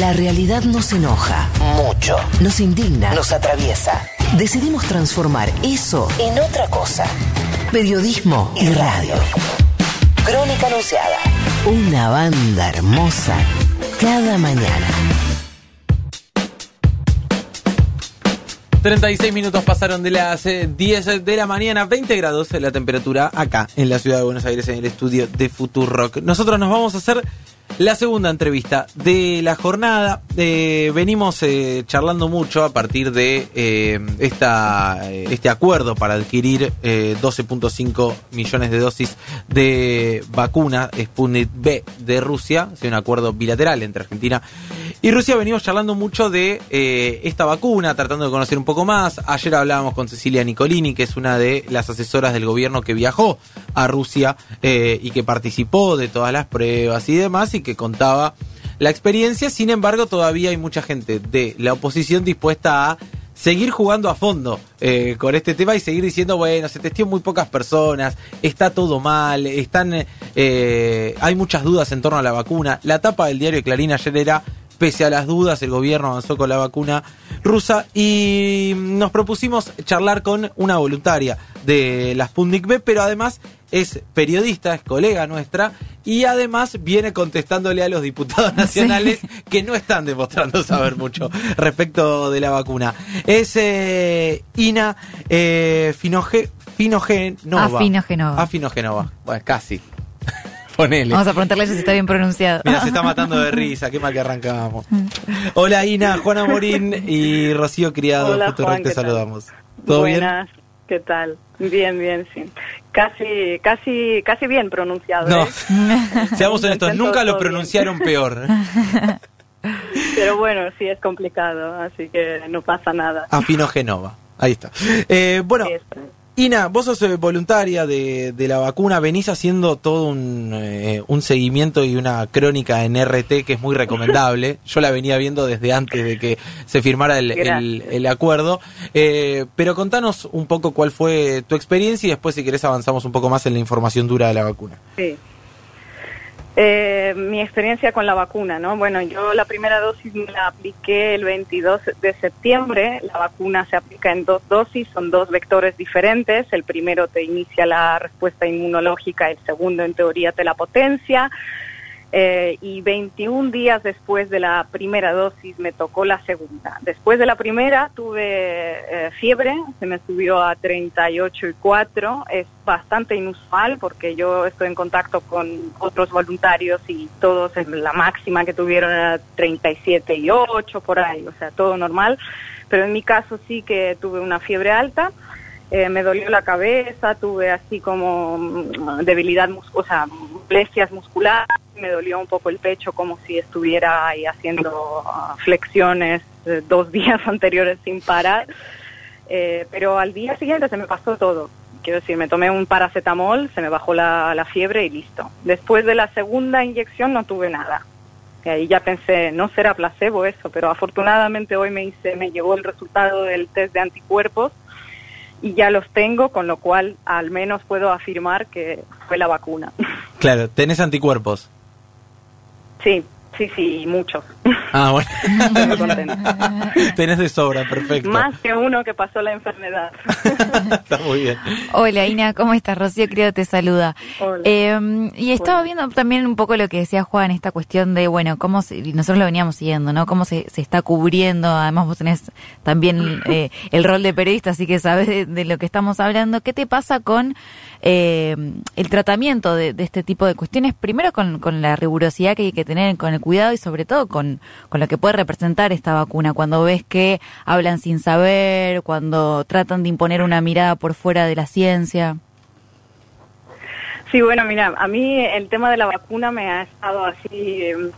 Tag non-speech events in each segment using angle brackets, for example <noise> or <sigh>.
La realidad nos enoja mucho, nos indigna, nos atraviesa. Decidimos transformar eso en otra cosa. Periodismo y radio. Crónica Anunciada. Una banda hermosa cada mañana. 36 minutos pasaron de las eh, 10 de la mañana, 20 grados la temperatura acá en la ciudad de Buenos Aires en el estudio de Rock. Nosotros nos vamos a hacer la segunda entrevista de la jornada. Eh, venimos eh, charlando mucho a partir de eh, esta, eh, este acuerdo para adquirir eh, 12.5 millones de dosis de vacuna Sputnik B de Rusia. Es un acuerdo bilateral entre Argentina y Rusia. Venimos charlando mucho de eh, esta vacuna, tratando de conocer un poco más. Ayer hablábamos con Cecilia Nicolini, que es una de las asesoras del gobierno que viajó a Rusia eh, y que participó de todas las pruebas y demás y que contaba la experiencia. Sin embargo, todavía hay mucha gente de la oposición dispuesta a seguir jugando a fondo eh, con este tema y seguir diciendo, bueno, se testió muy pocas personas, está todo mal, están, eh, hay muchas dudas en torno a la vacuna. La tapa del diario Clarín ayer era, pese a las dudas, el gobierno avanzó con la vacuna rusa y nos propusimos charlar con una voluntaria de la Sputnik B, pero además es periodista, es colega nuestra y además viene contestándole a los diputados <laughs> nacionales que no están demostrando saber mucho respecto de la vacuna. Es eh, Ina eh, Finoge, Finogenova. Afinogenova. Afinogenova. Bueno, casi. Ponele. Vamos a preguntarle si está bien pronunciado. Mira, se está matando de risa, qué mal que arrancamos. Hola Ina, Juana Morín y Rocío Criado, Hola, Juan, te saludamos. ¿Todo Buenas, ¿qué tal? Bien, bien, sí. Casi, casi, casi bien pronunciado. bien? ¿eh? No, <laughs> seamos honestos, nunca lo bien. pronunciaron peor. <laughs> Pero bueno, sí es complicado, así que no pasa nada. Afinogenova, ahí está. Eh, bueno. Ina, vos sos eh, voluntaria de, de la vacuna, venís haciendo todo un, eh, un seguimiento y una crónica en RT que es muy recomendable. <laughs> Yo la venía viendo desde antes de que se firmara el, el- Gracias. el acuerdo. Eh, pero contanos un poco cuál fue tu experiencia y después, si querés, avanzamos un poco más en la información dura de la vacuna. Sí. Eh, mi experiencia con la vacuna, ¿no? Bueno, yo la primera dosis me la apliqué el 22 de septiembre. La vacuna se aplica en dos dosis, son dos vectores diferentes. El primero te inicia la respuesta inmunológica, el segundo en teoría te la potencia. Eh, y 21 días después de la primera dosis me tocó la segunda. Después de la primera tuve eh, fiebre, se me subió a 38 y 4. Es bastante inusual porque yo estoy en contacto con otros voluntarios y todos en la máxima que tuvieron era 37 y 8 por ahí, o sea, todo normal. Pero en mi caso sí que tuve una fiebre alta. Eh, me dolió la cabeza, tuve así como mm, debilidad, o sea, molestias musculares, me dolió un poco el pecho como si estuviera ahí haciendo ah, flexiones eh, dos <laughs> días anteriores sin parar. Eh, pero al día siguiente se me pasó todo. Quiero decir, me tomé un paracetamol, se me bajó la, fiebre y listo. Después de la segunda inyección no tuve nada. Y ahí ya pensé, no será placebo eso, pero afortunadamente hoy me hice, me llegó el resultado del test de anticuerpos y ya los tengo, con lo cual al menos puedo afirmar que fue la vacuna. <laughs> Claro, tenés anticuerpos. Sí, sí, sí, muchos. Ah, bueno. Estoy <laughs> contenta. tenés de sobra, perfecto. Más que uno que pasó la enfermedad. <laughs> Está muy bien. Hola Ina, ¿cómo estás? Rocío Criado te saluda. Hola. Eh, y estaba viendo también un poco lo que decía Juan, esta cuestión de, bueno, cómo se, nosotros lo veníamos siguiendo, ¿no? Cómo se, se está cubriendo, además vos tenés también eh, el rol de periodista, así que sabes de, de lo que estamos hablando. ¿Qué te pasa con eh, el tratamiento de, de este tipo de cuestiones? Primero con, con la rigurosidad que hay que tener, con el cuidado y sobre todo con, con lo que puede representar esta vacuna. Cuando ves que hablan sin saber, cuando tratan de imponer una mirada por fuera de la ciencia. Sí, bueno, mira, a mí el tema de la vacuna me ha estado así, eh,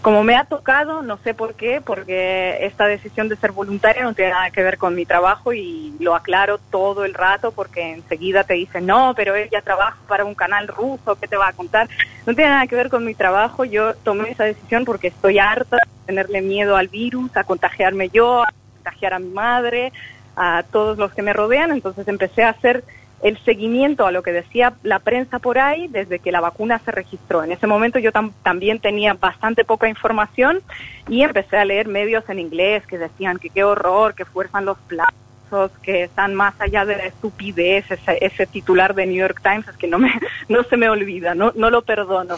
como me ha tocado, no sé por qué, porque esta decisión de ser voluntaria no tiene nada que ver con mi trabajo y lo aclaro todo el rato porque enseguida te dicen, no, pero ella trabaja para un canal ruso, ¿qué te va a contar? No tiene nada que ver con mi trabajo, yo tomé esa decisión porque estoy harta de tenerle miedo al virus, a contagiarme yo, a contagiar a mi madre, a todos los que me rodean, entonces empecé a hacer el seguimiento a lo que decía la prensa por ahí desde que la vacuna se registró. En ese momento yo también tenía bastante poca información y empecé a leer medios en inglés que decían que qué horror, que fuerzan los plazos, que están más allá de la estupidez, ese, titular de New York Times es que no, me, <laughs> no se me olvida, no, no lo perdono.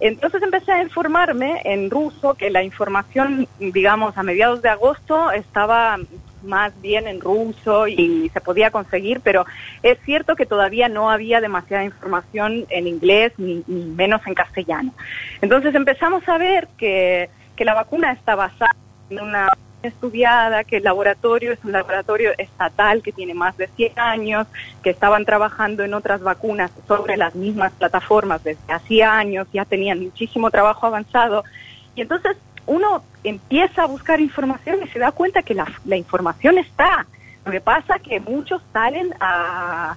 Entonces empecé a informarme en ruso que la información, digamos, a mediados de agosto estaba más bien en ruso y se podía conseguir, pero es cierto que todavía no había demasiada información en inglés ni, menos en castellano. Entonces empezamos a ver que, que la vacuna está basada en una estudiada, que el laboratorio es un laboratorio estatal que tiene más de 100 años, que estaban trabajando en otras vacunas sobre las mismas plataformas desde hacía años, ya tenían muchísimo trabajo avanzado. Y entonces uno empieza a buscar información y se da cuenta que la, información está. Lo que pasa es que muchos salen a,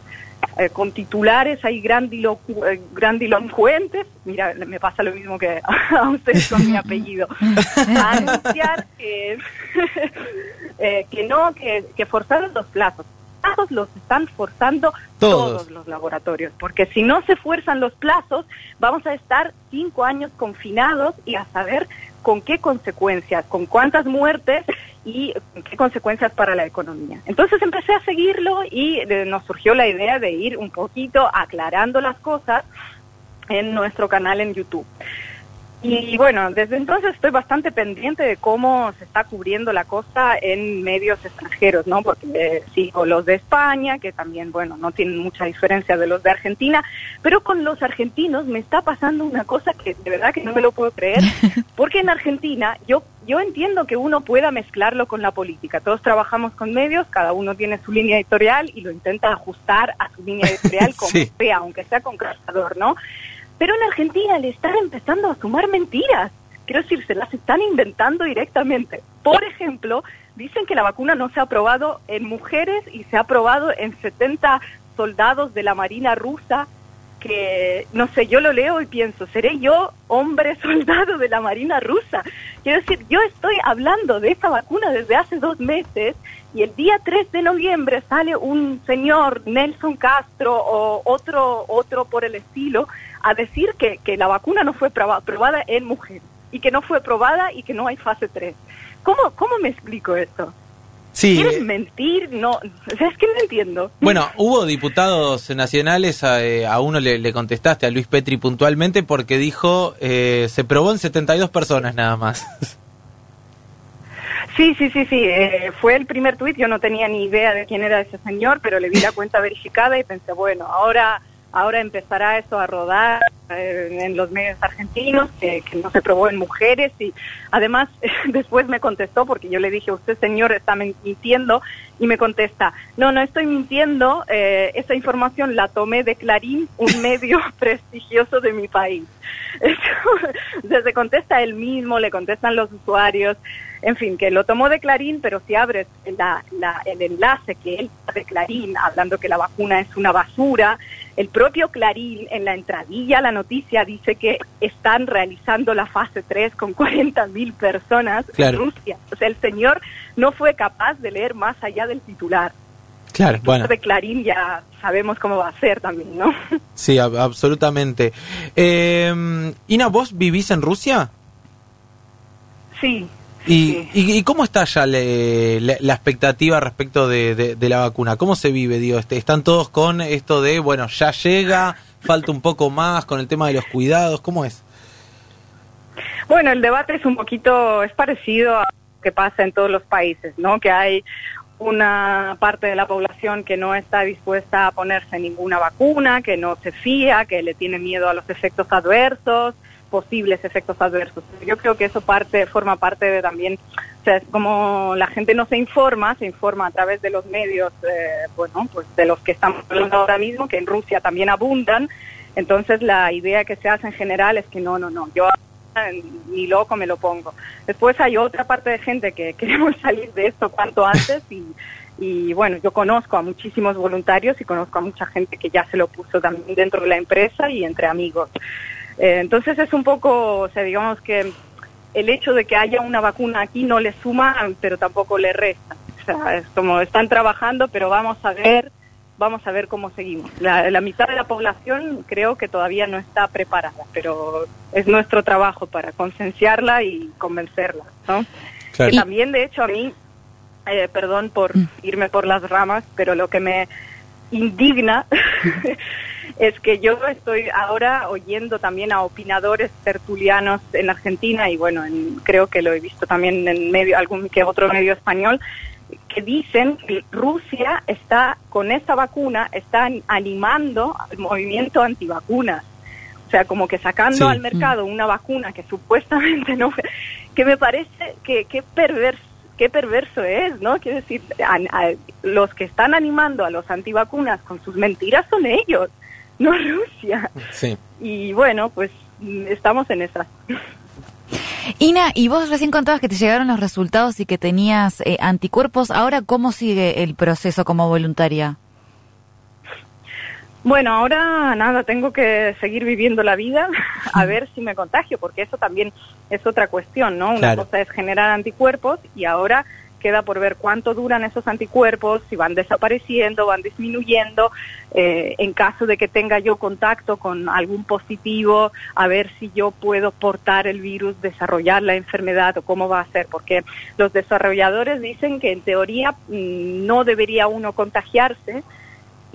eh, con titulares ahí eh, grandilocuentes, mira, me pasa lo mismo que <laughs> a ustedes con mi apellido, <laughs> a anunciar que, <laughs> eh, que no, que, que forzaron los plazos. Los plazos los están forzando todos los laboratorios, porque si no se fuerzan los plazos, vamos a estar cinco años confinados y a saber con qué consecuencias, con cuántas muertes y qué consecuencias para la economía. Entonces empecé a seguirlo y eh, nos surgió la idea de ir un poquito aclarando las cosas en nuestro canal en YouTube. Y bueno, desde entonces estoy bastante pendiente de cómo se está cubriendo la cosa en medios extranjeros, ¿no? Porque eh, sigo los de España, que también, bueno, no tienen mucha diferencia de los de Argentina, pero con los argentinos me está pasando una cosa que de verdad que no me lo puedo creer, <laughs> porque en Argentina yo yo entiendo que uno pueda mezclarlo con la política. Todos trabajamos con medios, cada uno tiene su línea editorial y lo intenta ajustar a su línea <laughs> editorial como sea, aunque sea con cazador, ¿no? Pero en Argentina le están empezando a sumar mentiras. Quiero decir, se las están inventando directamente. Por ejemplo, dicen que la vacuna no se ha aprobado en mujeres y se ha aprobado en 70 soldados de la Marina rusa que, no sé, yo lo leo y pienso, ¿seré yo hombre <laughs> soldado de la Marina rusa? Quiero decir, yo estoy hablando de esa vacuna desde hace dos meses y el día 3 de noviembre sale un señor, Nelson Castro o otro, otro por el estilo, a decir que, que la vacuna no fue probada en mujeres y que no fue probada y que no hay fase 3. ¿Cómo, cómo me explico esto? Sí. ¿Quieres mentir? No, es que no entiendo. Bueno, hubo diputados nacionales, a, eh, a uno le, contestaste, a Luis Petri puntualmente, porque dijo, eh, se probó en 72 personas nada más. <laughs> Sí, sí, sí, sí. Eh, fue el primer tuit. Yo no tenía ni idea de quién era ese señor, pero le vi la cuenta verificada y pensé, bueno, ahora ahora empezará eso a rodar en los medios argentinos, que, no se probó en mujeres y además <laughs> después me contestó porque yo le dije, usted señor está mintiendo y me contesta, no, no estoy mintiendo, eh, esa información la tomé de Clarín, un <laughs> medio prestigioso de mi país. <laughs> se contesta él mismo, le contestan los usuarios en fin, que lo tomó de Clarín, pero si abres la, el enlace que él de Clarín, hablando que la vacuna es una basura, el propio Clarín en la entradilla la noticia dice que están realizando la fase 3 con 40 mil personas en Rusia. O sea, el señor no fue capaz de leer más allá del titular. Claro, bueno. de Clarín ya sabemos cómo va a ser también, ¿no? <laughs> Sí, absolutamente. Eh, Ina, ¿vos vivís en Rusia? Sí, ¿Y, y, cómo está ya la expectativa respecto de, la vacuna? ¿Cómo se vive? Digo, este, ¿Están todos con esto de, bueno, ya llega, falta un poco más con el tema de los cuidados? ¿Cómo es? Bueno, el debate es un poquito, es parecido a lo que pasa en todos los países, ¿no? Que hay una parte de la población que no está dispuesta a ponerse ninguna vacuna, que no se fía, que le tiene miedo a los efectos adversos, posibles efectos adversos. Yo creo que eso parte forma parte de también, o sea, es como la gente no se informa, se informa a través de los medios, eh, bueno, pues de los que estamos hablando ahora mismo, que en Rusia también abundan. Entonces la idea que se hace en general es que no, no, no, yo ni loco me lo pongo. Después hay otra parte de gente que <laughs> queremos salir de esto cuanto antes y, y bueno, yo conozco a muchísimos voluntarios y conozco a mucha gente que ya se lo puso también dentro de la empresa y entre amigos. Eh, entonces es un poco, o sea, digamos que el hecho de que haya una vacuna aquí no le suma, pero tampoco le resta. O sea, es como están trabajando, pero vamos a ver vamos a ver cómo seguimos. La, la mitad de la población creo que todavía no está preparada, pero es nuestro trabajo para concienciarla y convencerla, ¿no? Claro. Que también, de hecho, a mí, eh, perdón por irme por las ramas, pero lo que me indigna <laughs> es que yo estoy ahora oyendo también a opinadores tertulianos en Argentina y bueno, en- creo que lo he visto también en medio algún que otro medio español que dicen que Rusia está con esta vacuna está an- animando al movimiento antivacunas. O sea, como que sacando Sí. al mercado una vacuna que supuestamente <laughs> no que me parece que qué perverso qué perverso es, ¿no? Quiero decir, a- los que están animando a los antivacunas con sus mentiras son ellos, no <laughs> Rusia. Sí. Y bueno, pues mm, estamos en esa. Ina, y vos recién contabas que te llegaron los resultados y que tenías eh, anticuerpos. Ahora, ¿cómo sigue el proceso como voluntaria? Bueno, ahora nada, tengo que seguir viviendo la vida <laughs> a ver si me contagio, porque eso también es otra cuestión, ¿no? Una Claro. cosa es generar anticuerpos y ahora queda por ver cuánto duran esos anticuerpos, si van desapareciendo, van disminuyendo, eh, en caso de que tenga yo contacto con algún positivo, a ver si yo puedo portar el virus, desarrollar la enfermedad o cómo va a ser, porque los desarrolladores dicen que en teoría mm, no debería uno contagiarse,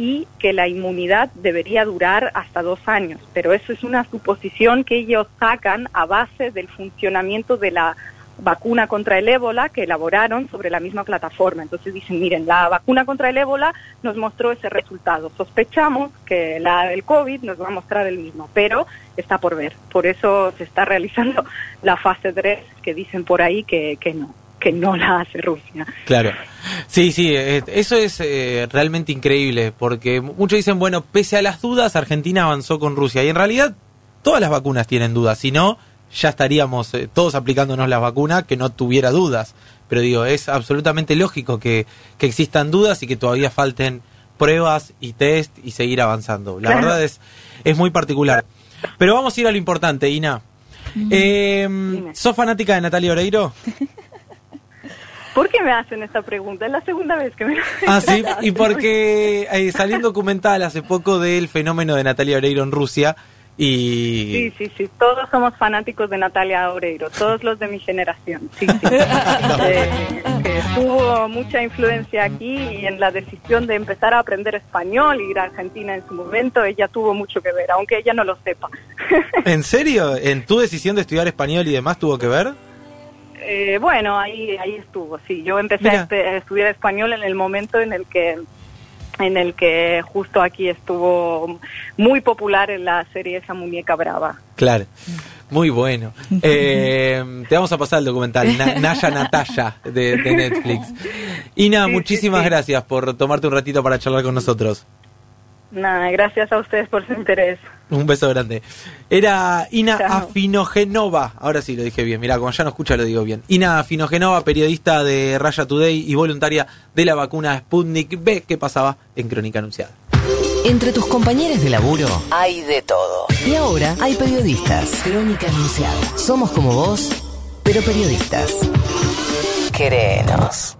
y que la inmunidad debería durar hasta dos años. Pero eso es una suposición que ellos sacan a base del funcionamiento de la vacuna contra el ébola que elaboraron sobre la misma plataforma. Entonces dicen, miren, la vacuna contra el ébola nos mostró ese resultado. Sospechamos que la del COVID nos va a mostrar el mismo, pero está por ver. Por eso se está realizando <laughs> la fase 3 que dicen por ahí que, que no, que no la hace Rusia. Claro. Sí, sí, eh, eso es eh, realmente increíble, porque muchos dicen, bueno, pese a las dudas, Argentina avanzó con Rusia, y en realidad todas las vacunas tienen dudas, si no, ya estaríamos eh, todos aplicándonos la vacuna que no tuviera dudas. Pero digo, es absolutamente lógico que, que existan dudas y que todavía falten pruebas y test y seguir avanzando. La verdad es, es muy particular. Pero vamos a ir a lo importante, Ina. Eh, ¿Sos fanática de Natalia Oreiro? <laughs> ¿Por qué me hacen esta pregunta? Es la segunda vez que me lo Ah, sí, <laughs> y porque eh, salió un documental hace poco del fenómeno de Natalia Oreiro en Rusia y... Sí, sí, sí. Todos somos fanáticos de Natalia Oreiro, todos los de mi generación. Sí, sí. <laughs> Eh, que tuvo mucha influencia aquí y en la decisión de empezar a aprender español y ir a Argentina en su momento, ella tuvo mucho que ver, aunque ella no lo sepa. <laughs> ¿En serio? ¿En tu decisión de estudiar español y demás tuvo que ver? Eh, bueno, ahí ahí estuvo. Sí, yo empecé Mira. a estudiar español en el momento en el que en el que justo aquí estuvo muy popular en la serie esa muñeca brava. Claro, muy bueno. Eh, te vamos a pasar el documental, Na- Naya Natalia, de, de Netflix. Ina, Sí, sí, muchísimas sí. gracias por tomarte un ratito para charlar con nosotros. Nada, gracias a ustedes por su interés. Un beso grande. Era Ina Chao. Afinogenova. Ahora sí lo dije bien. Mira, como ya no escucha lo digo bien. Ina Afinogenova, periodista de Raya Today y voluntaria de la vacuna Sputnik B que pasaba en Crónica Anunciada. Entre tus compañeros de laburo hay de todo. Y ahora hay periodistas. Crónica Anunciada. Somos como vos, pero periodistas. Querenos.